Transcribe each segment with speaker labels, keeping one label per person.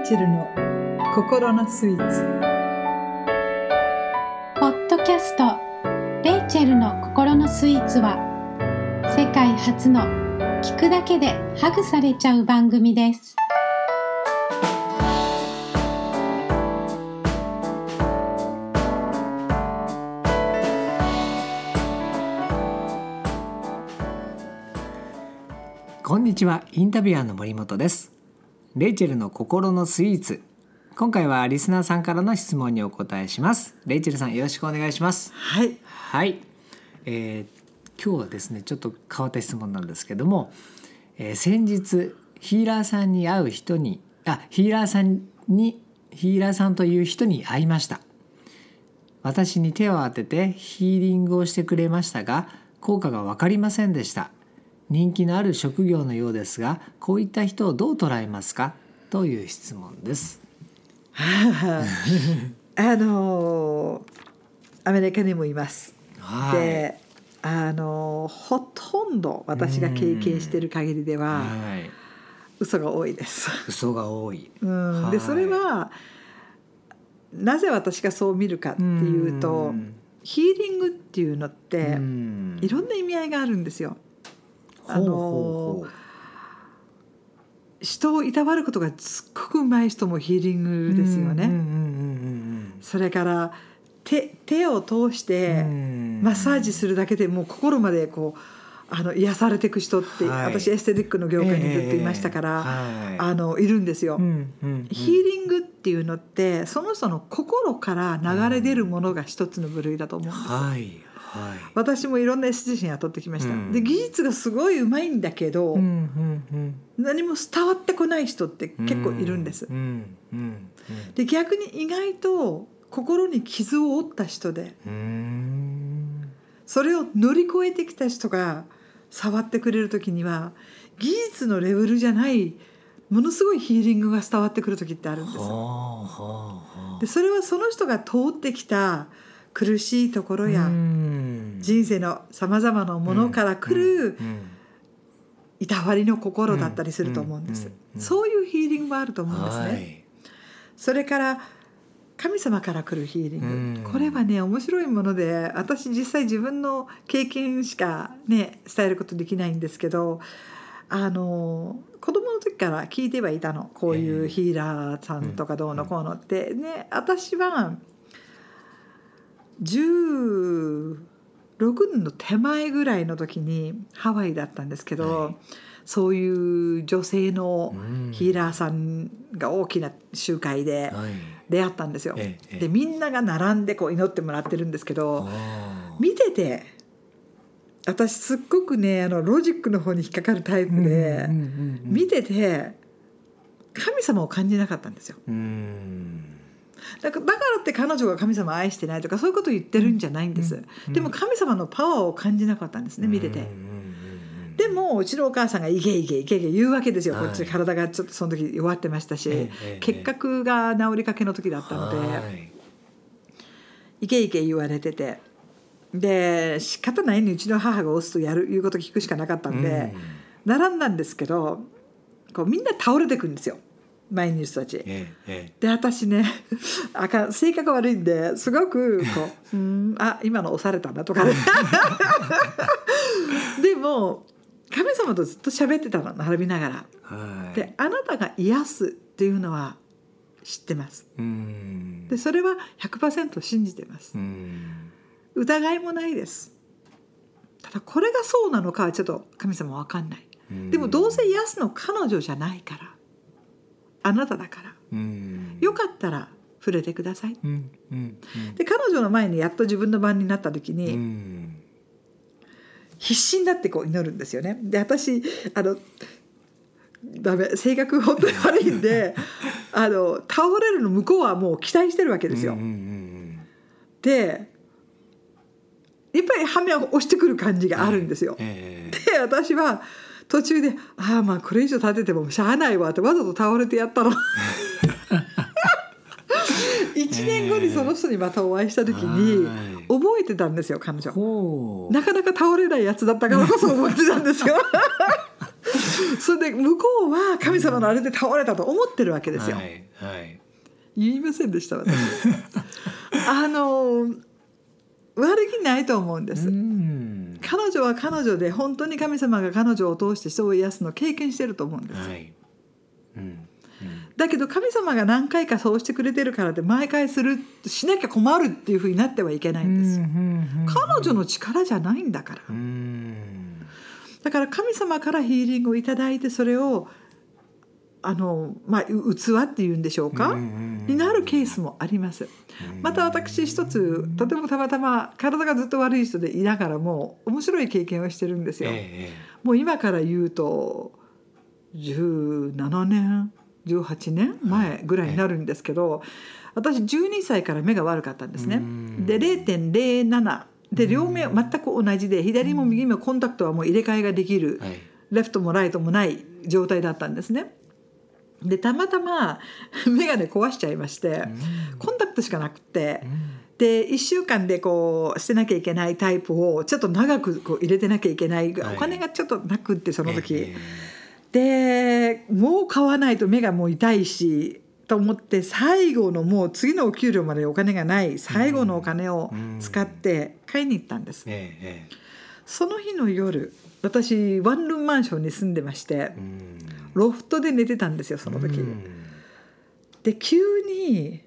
Speaker 1: イチェルの心のスイーツ。
Speaker 2: ポッドキャスト「レイチェルの心のスイーツは」世界初の聞くだけでハグされちゃう番組です。
Speaker 3: こんにちは。インタビュアーの森本ですレイチェルの心のスイーツ。今回はリスナーさんからの質問にお答えします。レイチェルさんよろしくお願いします。
Speaker 1: はい。
Speaker 3: はい、えー今日はですねちょっと変わった質問なんですけども、えー先日ヒーラーさんに会う人にあヒーラーさんにヒーラーさんという人に会いました。私に手を当ててヒーリングをしてくれましたが効果が分かりませんでした人気のある職業のようですがこういった人をどう捉えますか？という質問です。
Speaker 1: あのアメリカにもいます、
Speaker 3: はい。
Speaker 1: であのほとんど私が経験している限りでは
Speaker 3: はい。
Speaker 1: 嘘が多いです、
Speaker 3: 嘘が多い。
Speaker 1: うん、
Speaker 3: はい。
Speaker 1: でそれはなぜ私がそう見るかっていうと
Speaker 3: ん。
Speaker 1: ヒーリングっていうのって
Speaker 3: うん。
Speaker 1: いろんな意味合いがあるんですよあの人をいたわることがすっごくうまい人もヒーリングですよね、それから手手を通して
Speaker 3: ん。
Speaker 1: マッサージするだけでもう心までこうあの癒されていく人って、
Speaker 3: はい。
Speaker 1: 私エステティックの業界にずっといましたから、
Speaker 3: ええはい。
Speaker 1: あのいるんですよ。
Speaker 3: うんうんうん。
Speaker 1: ヒーリングっていうのってその人の心から流れ出るものが一つの部類だと思うんですよ。
Speaker 3: はいはい。
Speaker 1: 私もいろんなエステティシャン雇ってきました、
Speaker 3: うん。
Speaker 1: で技術がすごい上手いんだけど、
Speaker 3: うんうんうん。
Speaker 1: 何も伝わってこない人って結構いるんです。で逆に意外と心に傷を負った人でそれを乗り越えてきた人が触ってくれる時には技術のレベルじゃないものすごいヒーリングが伝わってくる時ってあるんです。でそれはその人が通ってきた苦しいところや
Speaker 3: うん。
Speaker 1: 人生のさまざまなものから来る
Speaker 3: うん。
Speaker 1: いたわりの心だったりすると思うんです。そういうヒーリングもあると思うんですね、
Speaker 3: はい。
Speaker 1: それから神様から来るヒーリング、
Speaker 3: うん。
Speaker 1: これはね面白いもので私実際自分の経験しかね伝えることできないんですけどあの子供の時から聞いてはいたの。こういうヒーラーさんとかどうのこうのって。ね私は16年の手前ぐらいの時にハワイだったんですけど、
Speaker 3: はい。
Speaker 1: そういう女性の
Speaker 3: うん。
Speaker 1: ヒーラーさんが大きな集会で
Speaker 3: はい。
Speaker 1: 出会ったんですよ。
Speaker 3: ええええ。
Speaker 1: でみんなが並んでこう祈ってもらってるんですけど見てて私すっごくねあのロジックの方に引っかかるタイプで、見てて神様を感じなかったんですよ。
Speaker 3: うん
Speaker 1: だからだからって彼女が神様を愛してないとかそういうことを言ってるんじゃないんです。
Speaker 3: うん
Speaker 1: でも神様のパワーを感じなかったんですね見てて。でもうちのお母さんが「いけいけいけいけ」言うわけですよ、
Speaker 3: はい
Speaker 1: こっち体がちょっとその時弱ってましたし、結核が治りかけの時だったので。
Speaker 3: はい
Speaker 1: いけいけ言われててで仕方ないにうちの母が押すとやる言うこと聞くしかなかったんで、並んだんですけどこうみんな倒れてくんですよ前にいる人たち。
Speaker 3: えええ
Speaker 1: で私ねあかん性格悪いんですごくこう「うんあ今の押されたな」とかね。でも神様とずっと喋ってたの並びながら。
Speaker 3: えはい。
Speaker 1: であなたが癒すっていうのは知ってます。
Speaker 3: うん。
Speaker 1: でそれは100%信じてます。
Speaker 3: うん。
Speaker 1: 疑いもないです。ただこれがそうなのかはちょっと神様わかんない。でもどうせ癒すの彼女じゃないからあなただから。
Speaker 3: うん。
Speaker 1: よかったら触れてください。
Speaker 3: うんうん
Speaker 1: で彼女の前にやっと自分の番になった時に
Speaker 3: ん。
Speaker 1: 必死になってこう祈るんですよね。で私あのダメ性格本当に悪いんで あの倒れるの向こうはもう期待してるわけですよ、でやっぱり羽目を押してくる感じがあるんですよ、
Speaker 3: え。
Speaker 1: で私は途中で「ああまあこれ以上立ててもしゃあないわ」ってわざと倒れてやったの。1年後にその人にまたお会いした時に
Speaker 3: はい
Speaker 1: 覚えてたんですよ彼
Speaker 3: え
Speaker 1: 女。なかなか倒れないやつだったからこそ覚えてたんですよ。それで向こうは神様のあれで倒れたと思ってるわけですよ。
Speaker 3: はいはい
Speaker 1: 言いませんでした私 あの悪気ないと思うんです、
Speaker 3: うん
Speaker 1: 彼女は彼女で本当に神様が彼女を通して人を癒すのを経験してると思うんです、
Speaker 3: はい。うん。
Speaker 1: だけど神様が何回かそうしてくれてるからで毎回するしなきゃ困るっていうふうになってはいけないんですよ、彼女の力じゃないんだから。
Speaker 3: うん。
Speaker 1: だから神様からヒーリングをいただいてそれをあの、まあ、う器っていうんでしょうか、になるケースもあります。また私一つとてもたまたま体がずっと悪い人でいながらも面白い経験をしてるんですよ。
Speaker 3: え
Speaker 1: もう今から言うと17年18年前ぐらいになるんですけど、私12歳から目が悪かったんですね。で0.07で両目全く同じで左も右もコンタクトはもう入れ替えができる。レフトもライトもない状態だったんですね。でたまたま 眼鏡壊しちゃいましてコンタクトしかなくてで1週間でこう捨てなきゃいけないタイプをちょっと長くこう入れてなきゃいけない
Speaker 3: はい。
Speaker 1: お金がちょっとなくってその時。
Speaker 3: え
Speaker 1: でもう買わないと目がもう痛いしと思って最後のもう次のお給料までお金がない最後のお金を使って買いに行ったんです。その日の夜私ワンルームマンションに住んでまして
Speaker 3: うん
Speaker 1: ロフトで寝てたんですよその時。
Speaker 3: うん。
Speaker 1: で急に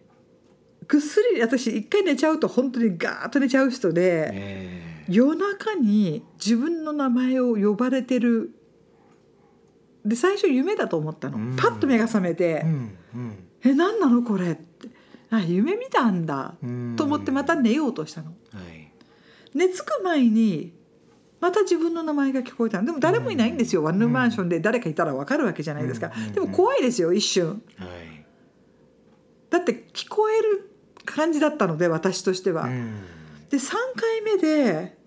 Speaker 1: ぐっすり私一回寝ちゃうと本当にガーッと寝ちゃう人で
Speaker 3: え
Speaker 1: 夜中に自分の名前を呼ばれてる。で最初夢だと思ったの。
Speaker 3: うん。
Speaker 1: パッと目が覚めて
Speaker 3: えうんうん「
Speaker 1: え何なのこれ」って「あ夢見たんだ」
Speaker 3: うん。
Speaker 1: と思ってまた寝ようとしたの。
Speaker 3: はい。
Speaker 1: 寝つく前にまた自分の名前が聞こえた。のでも誰もいないんですよ、ワンルームマンションで誰かいたら分かるわけじゃないですか、
Speaker 3: うん。
Speaker 1: でも怖いですよ一瞬。
Speaker 3: はい。
Speaker 1: だって聞こえる感じだったので私としては、
Speaker 3: うん。
Speaker 1: で3回目で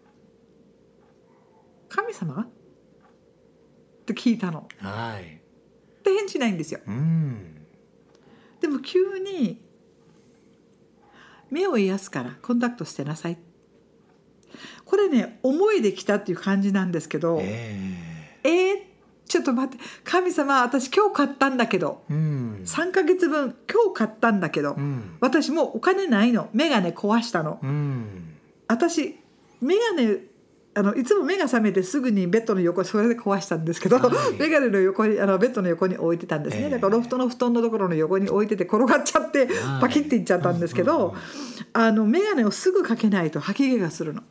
Speaker 1: 「神様?」って聞いたの。
Speaker 3: はい。
Speaker 1: で返事ないんですよ。
Speaker 3: うん。
Speaker 1: でも急に「目を癒すからコンタクトしてなさい」これね思いできたっていう感じなんですけど、
Speaker 3: え
Speaker 1: え。ーちょっと待って神様私今日買ったんだけど
Speaker 3: えうん。
Speaker 1: 3ヶ月分今日買ったんだけど、
Speaker 3: うん。
Speaker 1: 私もうお金ないの。眼鏡壊したの。
Speaker 3: うん。
Speaker 1: 私眼鏡あのいつも目が覚めてすぐにベッドの横それで壊したんですけど、
Speaker 3: はい。
Speaker 1: 眼鏡の横にあのベッドの横に置いてたんですね、
Speaker 3: ええ。
Speaker 1: だからロフトの布団のところの横に置いてて転がっちゃって
Speaker 3: はい。
Speaker 1: パキッていっちゃったんですけど、あの眼鏡をすぐかけないと吐き気がするの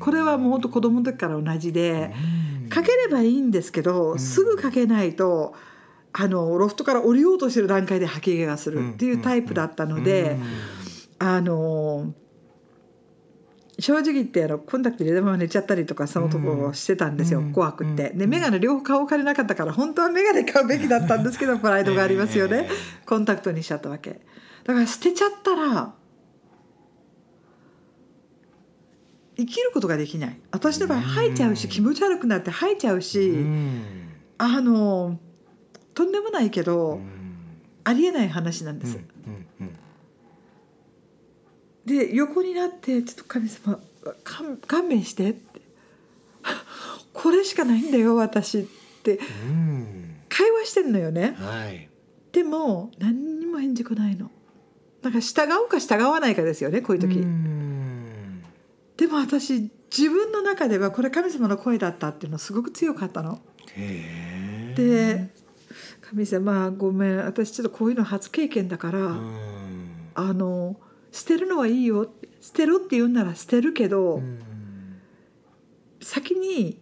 Speaker 1: これはもうほんと子供の時から同じで、かければいいんですけど、すぐかけないとあのロフトから降りようとしてる段階で吐き気がするっていうタイプだったので、あの正直言ってあのコンタクト入れたまま寝ちゃったりとかそのとこしてたんですよ、
Speaker 3: うん。
Speaker 1: 怖くって。
Speaker 3: うん。
Speaker 1: で眼鏡両方買おう金なかったから本当は眼鏡買うべきだったんですけどプライドがありますよね、
Speaker 3: え。
Speaker 1: コンタクトにしちゃったわけ。だから捨てちゃったら生きることができない。私の場合吐いちゃうし気持ち悪くなって吐いちゃうし、
Speaker 3: うん。
Speaker 1: あのとんでもないけど、
Speaker 3: うん。
Speaker 1: ありえない話なんです。で横になって「ちょっと神様勘勘弁して」って「これしかないんだよ私」って。
Speaker 3: うん。
Speaker 1: 会話してんのよね。
Speaker 3: はい。
Speaker 1: でも何にも返事来ないの。だから従うか従わないかですよねこういう時、
Speaker 3: うん
Speaker 1: でも私自分の中ではこれ神様の声だったっていうのすごく強かったの。で「神様ごめん私ちょっとこういうの初経験だから、
Speaker 3: うん。
Speaker 1: あの捨てるのはいいよ捨てろって言うんなら捨てるけど、
Speaker 3: うん
Speaker 1: 先に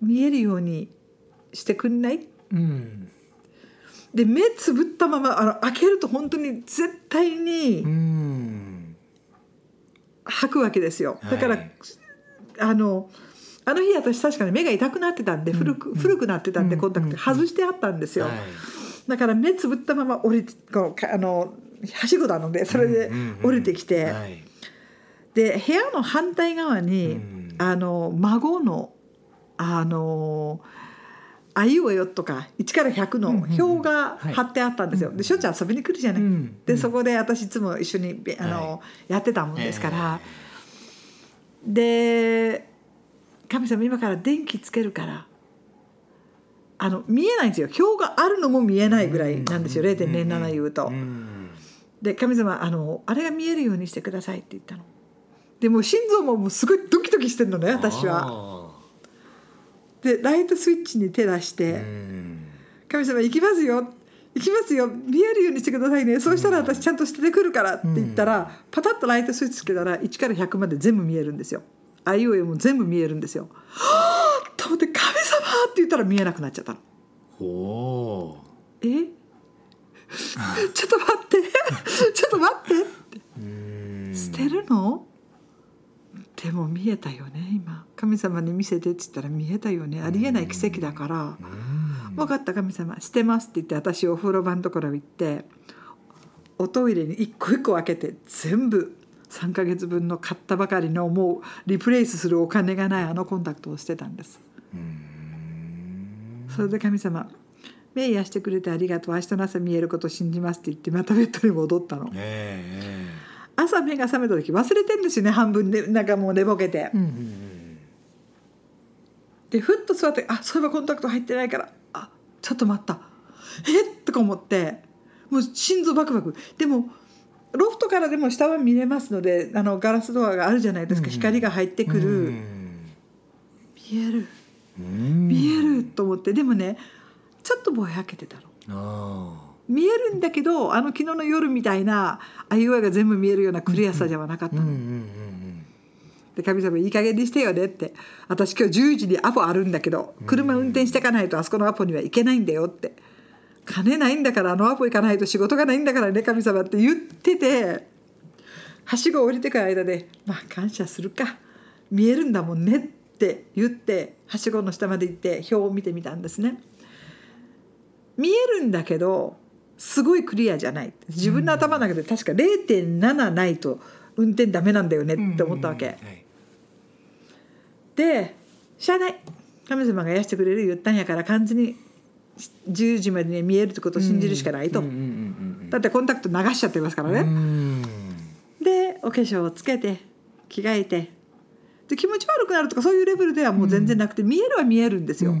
Speaker 1: 見えるようにしてくんない？
Speaker 3: うん。
Speaker 1: で目つぶったままあの開けると本当に絶対
Speaker 3: う
Speaker 1: に
Speaker 3: ん
Speaker 1: 吐くわけですよ。だから、
Speaker 3: はい
Speaker 1: あのあの日私確かに目が痛くなってたんで古く,、
Speaker 3: うん。
Speaker 1: 古くなってたんで
Speaker 3: うん。
Speaker 1: コンタクト外してあったんですよ、
Speaker 3: はい。
Speaker 1: だから目つぶったまま降りてこうかあのはしごなのでそれで降りてきて、
Speaker 3: はい。
Speaker 1: で部屋の反対側に、
Speaker 3: うん。
Speaker 1: あの孫のあのあいうえよとか1から100の表が貼ってあったんですよ。
Speaker 3: はい
Speaker 1: でしょっちゅう遊びに来るじゃない。
Speaker 3: うん
Speaker 1: でそこで私いつも一緒にべあの、
Speaker 3: は
Speaker 1: やってたもんですから、で神様今から電気つけるからあの見えないんですよ。表があるのも見えないぐらいなんですよ、
Speaker 3: うん
Speaker 1: 0.07言うと。
Speaker 3: うん
Speaker 1: で神様あのあれが見えるようにしてくださいって言ったの。でもう心臓ももうすごいドキドキしてるのね私は。
Speaker 3: あ
Speaker 1: でライトスイッチに手出し
Speaker 3: ー
Speaker 1: て
Speaker 3: うん「
Speaker 1: 神様行きますよ。行きますよ。見えるようにしてくださいね。そうしたら私ちゃんと捨ててくるから」って言ったら、パタッとライトスイッチつけたら1から100まで全部見えるんですよ。あいうえおも全部見えるんですよ。はあと思って「神様!」って言ったら見えなくなっちゃったの。
Speaker 3: ほ
Speaker 1: え？ちょっと待って。ちょっと待って。って捨てるの？でも見えたよね今。神様に見せてって言ったら見えたよね。ありえない奇跡だから。
Speaker 3: うん「
Speaker 1: 分かった神様捨てます」って言って私お風呂場のところ行っておトイレに一個一個開けて全部3ヶ月分の買ったばかりのもうリプレイスするお金がないあのコンタクトを捨てたんです。
Speaker 3: うん。
Speaker 1: それで神様目癒してくれてありがとう。明日の朝見えることを信じますって言ってまたベッドに戻ったの。
Speaker 3: え
Speaker 1: 朝目が覚めた時忘れてんですよね半分でなんかもう寝ぼけて。
Speaker 3: えうん。うん
Speaker 1: でふっと座ってあそういえばコンタクト入ってないからあちょっと待った。えっ？とか思ってもう心臓バクバク。でもロフトからでも下は見れますのであのガラスドアがあるじゃないですか、
Speaker 3: うん。
Speaker 1: 光が入ってく
Speaker 3: う
Speaker 1: る、
Speaker 3: ん。
Speaker 1: 見える。
Speaker 3: うん。
Speaker 1: 見えると思って。でもねちょっとぼやけてたの。
Speaker 3: あ
Speaker 1: 見えるんだけどあの昨日の夜みたいなあいうえが全部見えるようなクリアさではなかったの、
Speaker 3: あうんうんうん。
Speaker 1: で神様いい加減にしてよねって。私今日10時にアポあるんだけど車運転していかないとあそこのアポには行けないんだよって。金ないんだからあのアポ行かないと仕事がないんだからね神様って言っててはしご降りてくる間でまあ感謝するか。見えるんだもんねって言ってはしごの下まで行って表を見てみたんですね。見えるんだけどすごいクリアじゃない。自分の頭の中で確か0.7ないと運転ダメなんだよね
Speaker 3: うん。
Speaker 1: って思ったわけ、
Speaker 3: はい。
Speaker 1: で「しゃあない。神様が癒してくれる言ったんやから完全に10時までに見えるってことを信じるしかないと、だってコンタクト流しちゃってますから
Speaker 3: う
Speaker 1: ね、
Speaker 3: ん。
Speaker 1: でお化粧をつけて着替えてで気持ち悪くなるとかそういうレベルではもう全然なくて、見えるは見えるんですよ、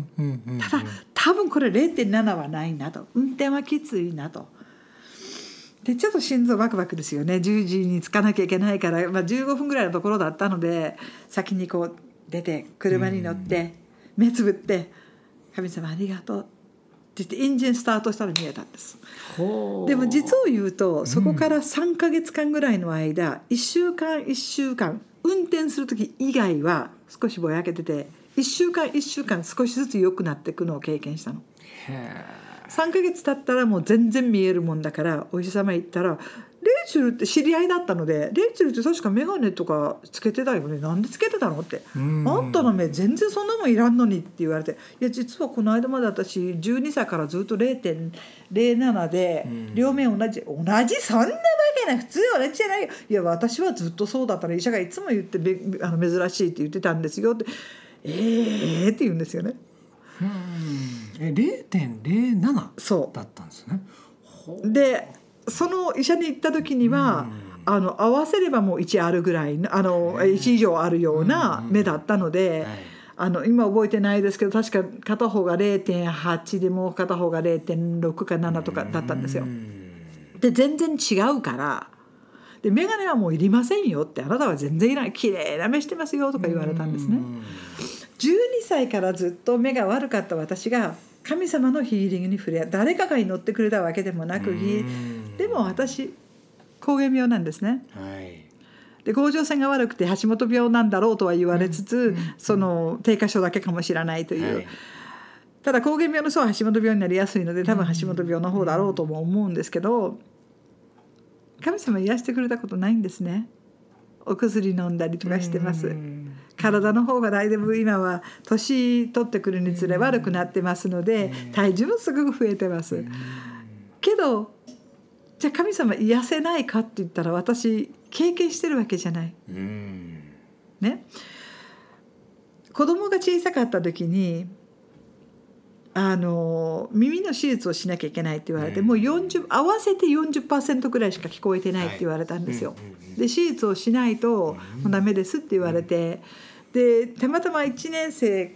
Speaker 1: ただ多分これ0.7はないなと。運転はきついなと。でちょっと心臓バクバクですよね。10時に着かなきゃいけないから、まあ、15分ぐらいのところだったので先にこう出て車に乗って目つぶって「神様ありがとう」って言ってエンジンスタートしたら見えたんです。でも実を言うとそこから3ヶ月間ぐらいの間1週間1週間運転する時以外は少しぼやけてて1週間1週間少しずつ良くなっていくのを経験したの。
Speaker 3: へ
Speaker 1: 3ヶ月経ったらもう全然見えるもんだからお医者様行ったら「レイチェルって知り合いだったのでレイチェルって確か眼鏡とかつけてたよね。なんでつけてたの?」って。あんたの目全然そんなもんいらんのにって言われて「いや実はこの間まで私12歳からずっと0.07で
Speaker 3: うん。
Speaker 1: 両面同じ、同じそんなわけない普通同じじゃないよ。いや私はずっとそうだったら医者がいつも言ってべあの珍しいって言ってたんですよ」って「ええー」って言うんですよね。
Speaker 3: うん。え0.07
Speaker 1: そ
Speaker 3: だったんですね。
Speaker 1: でその医者に行った時には、あの合わせればもう1あるぐらいのあの
Speaker 3: へえ
Speaker 1: 1以上あるような目だったので。
Speaker 3: はい
Speaker 1: あの今覚えてないですけど確か片方が0.8でもう片方が0.6か7とかだったんですよ
Speaker 3: う。ん
Speaker 1: で全然違うからで眼鏡はもういりませんよってあなたは全然いらない綺麗な目してますよとか言われたんですね。12歳からずっと目が悪かった私が神様のヒーリングに触れ誰かが祈ってくれたわけでもなく
Speaker 3: うん
Speaker 1: でも私膠原病なんですね。
Speaker 3: はい。
Speaker 1: で甲状腺が悪くて橋本病なんだろうとは言われつつ、その低下症だけかもしれないという、
Speaker 3: はい。
Speaker 1: ただ膠原病の人は橋本病になりやすいので多分橋本病の方だろうとも思うんですけど神様癒してくれたことないんですね。お薬飲んだりとかしてます。
Speaker 3: うん
Speaker 1: 体の方がだいぶ今は年取ってくるにつれ悪くなってますので体重もすごく増えてます。けどじゃあ神様癒せないかって言ったら私経験してるわけじゃない。
Speaker 3: うん。
Speaker 1: ね。子供が小さかった時にあの耳の手術をしなきゃいけないって言われて、
Speaker 3: うん。
Speaker 1: もう40合わせて40%ぐらいしか聞こえてないって言われたんですよ。で手術をしないともうダメですって言われて、でたまたま1年生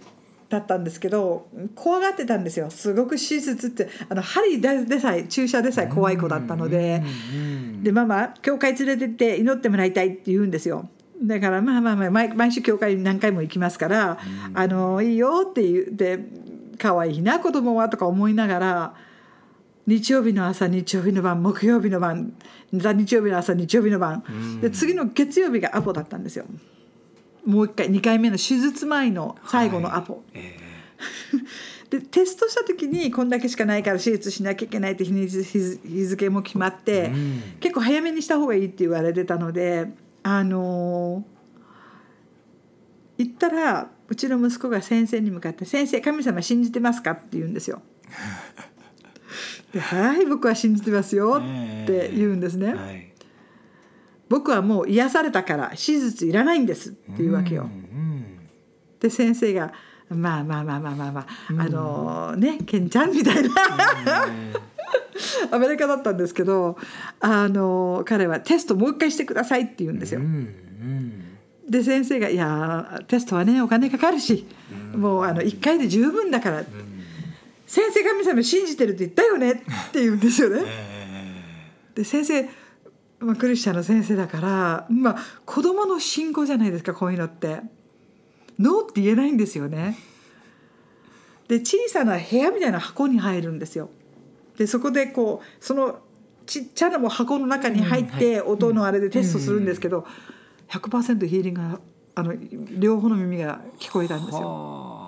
Speaker 1: だったんですけど怖がってたんですよ。すごく手術ってあの針でさえ注射でさえ怖い子だったので。でママ教会連れてって祈ってもらいたいって言うんですよ。だからまあまあまあ毎毎週教会に何回も行きますから「あのいいよ」って言って「可愛いな子供は」とか思いながら日曜日の朝日曜日の晩木曜日の晩日曜日の朝日曜日の晩。で次の月曜日がアポだったんですよもう一回2回目の手術前の最後のアポ。
Speaker 3: はいえ
Speaker 1: でテストした時にこんだけしかないから手術しなきゃいけないって日に日付も決まって、
Speaker 3: うん
Speaker 1: 結構早めにした方がいいって言われてたのであのー行ったらうちの息子が先生に向かって「先生神様信じてますか?」って言うんですよ。で「はい僕は信じてますよ」って言うんですね。
Speaker 3: はい
Speaker 1: 僕はもう癒されたから手術いらないんですっていうわけよ。
Speaker 3: うん
Speaker 1: で先生が「まあまあまあまあまあまあ、あのねケンちゃん」みたいな。アメリカだったんですけどあの彼は「テストもう一回してください」って言うんですよ。で先生が「いやテストはねお金かかるし、もうあの1回で十分だから、先生神様信じてるって言ったよね」って言うんですよね。で先生、まあ、クリスチャンの先生だから、まあ、子供の信仰じゃないですかこういうのって。ノーって言えないんですよね。で小さな部屋みたいな箱に入るんですよ。でそこでこうそのちっちゃなもう箱の中に入って音のあれでテストするんですけど100%ヒーリングがあの両方の耳が聞こえたんですよ。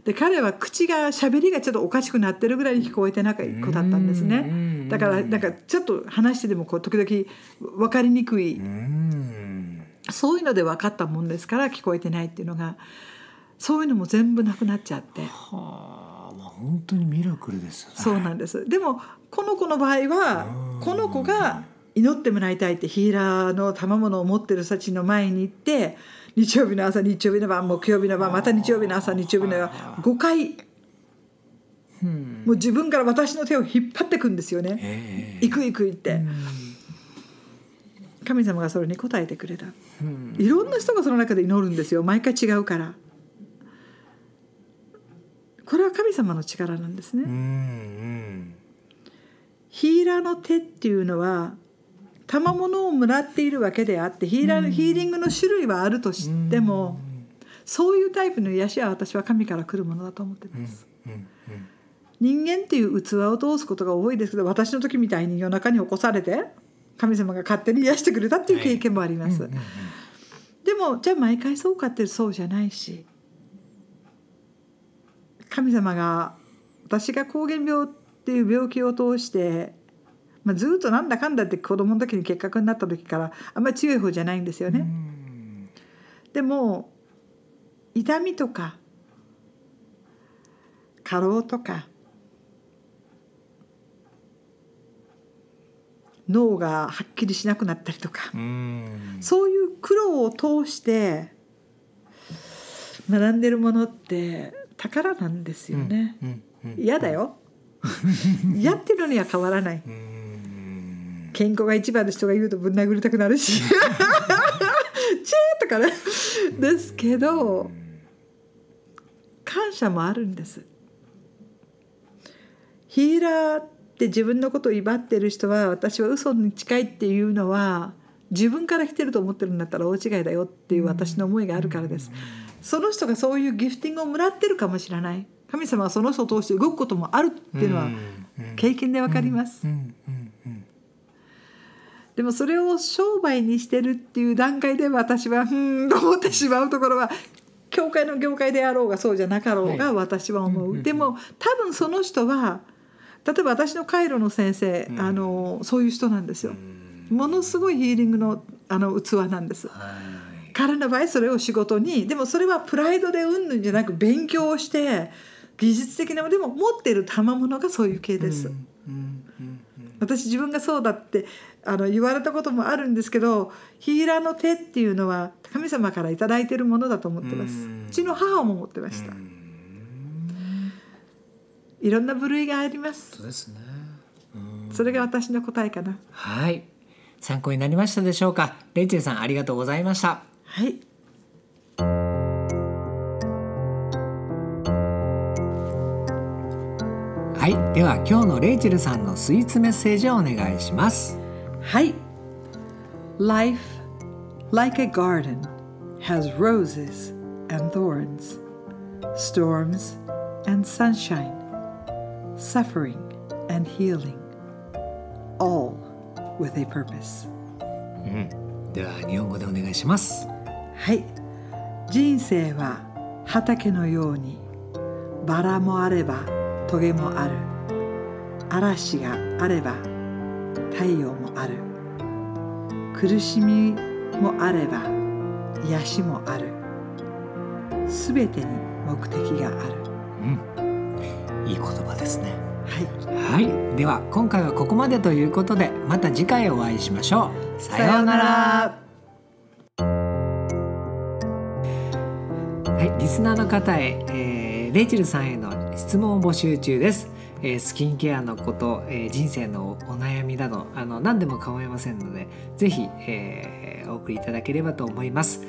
Speaker 3: は
Speaker 1: で彼は口が喋りがちょっとおかしくなってるぐらいに聞こえてない子だったんです
Speaker 3: うん
Speaker 1: ね。だからなんかちょっと話しててもこう時々分かりにくい。そういうので分かったもんですから聞こえてないっていうのがそういうのも全部なくなっちゃって。
Speaker 3: はあまあ本当にミラクルですよね。
Speaker 1: そうなんです。でもこの子の場合は
Speaker 3: うん。
Speaker 1: この子が祈ってもらいたいってヒーラーの賜物を持ってる人たちの前に行って日曜日の朝日曜日の晩木曜日の晩また日曜日の朝日曜日の晩5回。
Speaker 3: うん。
Speaker 1: もう自分から私の手を引っ張ってくんですよね。
Speaker 3: ええ
Speaker 1: 行く行く行って。神様がそれに応えてくれた。
Speaker 3: うん。
Speaker 1: いろんな人がその中で祈るんですよ。毎回違うから。これは神様の力なんですね、ヒーラーの手っていうのは賜物をもらっているわけであってヒーラーの、ヒーリングの種類はあるとしても、そういうタイプの癒しは私は神から来るものだと思ってます、
Speaker 3: うん。うん。
Speaker 1: 人間っていう器を通すことが多いですけど私の時みたいに夜中に起こされて神様が勝手に癒してくれたっていう経験もあります、
Speaker 3: うん。うん。
Speaker 1: でもじゃあ毎回そうかってそうじゃないし神様が私が膠原病っていう病気を通して、まあ、ずっとなんだかんだって子供の時に結核になった時からあんまり強い方じゃないんですよ
Speaker 3: う
Speaker 1: ね。
Speaker 3: ん
Speaker 1: でも痛みとか過労とか脳がはっきりしなくなったりとか、
Speaker 3: うん
Speaker 1: そういう苦労を通して学んでるものって宝なんですよね。
Speaker 3: うんうん
Speaker 1: 嫌だよ。やってるのには変わらない。
Speaker 3: うん
Speaker 1: 健康が一番の人が言うとぶん殴りたくなるし。チェーとかね。ですけど感謝もあるんです。ヒーラーって自分のことを威張ってる人は私は嘘に近いっていうのは自分から来てると思ってるんだったら大違いだよっていう私の思いがあるからです。その人がそういうギフティングをもらってるかもしれない。神様はその人を通して動くこともあるっていうのは経験でわかります。
Speaker 3: うん。うん。うん
Speaker 1: でもそれを商売にしてるっていう段階で私はうーんと思ってしまうところは教会の業界であろうがそうじゃなかろうが
Speaker 3: はい。
Speaker 1: 私は思う、でも多分その人は例えば私のカイロの先生、
Speaker 3: うん。
Speaker 1: あのそういう人なんですよ。
Speaker 3: う。ん。
Speaker 1: ものすごいヒーリングのあの器なんです。
Speaker 3: はい。
Speaker 1: 彼の場合それを仕事にでもそれはプライドでうんぬんじゃなく勉強をして技術的なでも持っている賜物がそういう系です。
Speaker 3: うん
Speaker 1: 私自分がそうだってあの言われたこともあるんですけどヒーラーの手っていうのは神様から頂いてるものだと思ってます。
Speaker 3: う
Speaker 1: ちの母も持ってました、
Speaker 3: うん。
Speaker 1: いろんな部類があります。
Speaker 3: そうですね。うん。
Speaker 1: それが私の答えかな。
Speaker 3: はい。参考になりましたでしょうか。レイチェルさんありがとうございました。
Speaker 1: はい
Speaker 3: はいでは今日のレイチェルさんのスイーツメッセージをお願いします
Speaker 1: はい Life like a garden has roses and thorns storms and sunshine suffering and healing all with a purpose
Speaker 3: では日本語でお願いします
Speaker 1: はい人生は畑のようにバラもあればトゲもある。嵐があれば太陽もある。苦しみもあれば癒しもある。すべてに目的がある。
Speaker 3: いい言葉ですね。
Speaker 1: はい。
Speaker 3: はい。では今回はここまでということでまた次回お会いしましょう。さようなら。はい。リスナーの方へ、えーレイチェルさんへの質問を募集中です。えースキンケアのこと、えー人生のお悩みなどあの何でも構いませんのでぜひ、えーお送りいただければと思います。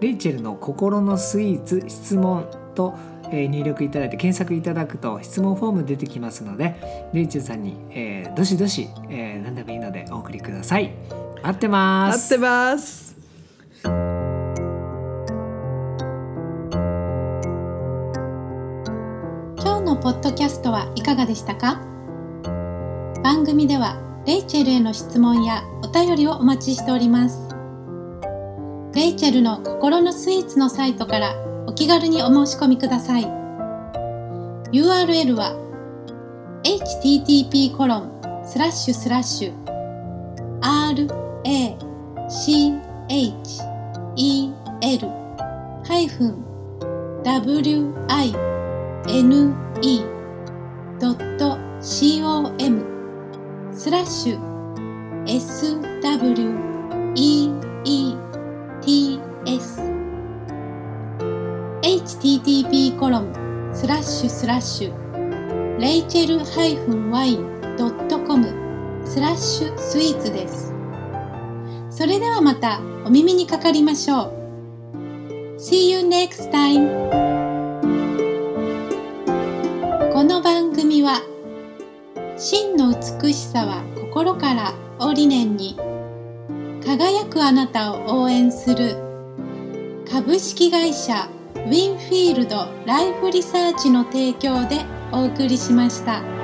Speaker 3: レイチェルの心のスイーツ質問と、えー入力いただいて検索いただくと質問フォーム出てきますのでレイチェルさんに、えーどしどし、えー何でもいいのでお送りください。待ってます。
Speaker 1: 待ってます。
Speaker 2: ポッドキャストはいかがでしたか？番組ではレイチェルへの質問やお便りをお待ちしております。レイチェルの心のスイーツのサイトからお気軽にお申し込みください。URL は http コロンスラッシュスラッシュ rachel-wi ne.com スラッシュ sweets http コロンスラッシュスラッシュレイチェル -wine.com スラッシュスイーツですそれではまたお耳にかかりましょう See you next time! は真の美しさは心からを理念に輝くあなたを応援する株式会社ウィンフィールドライフリサーチの提供でお送りしました。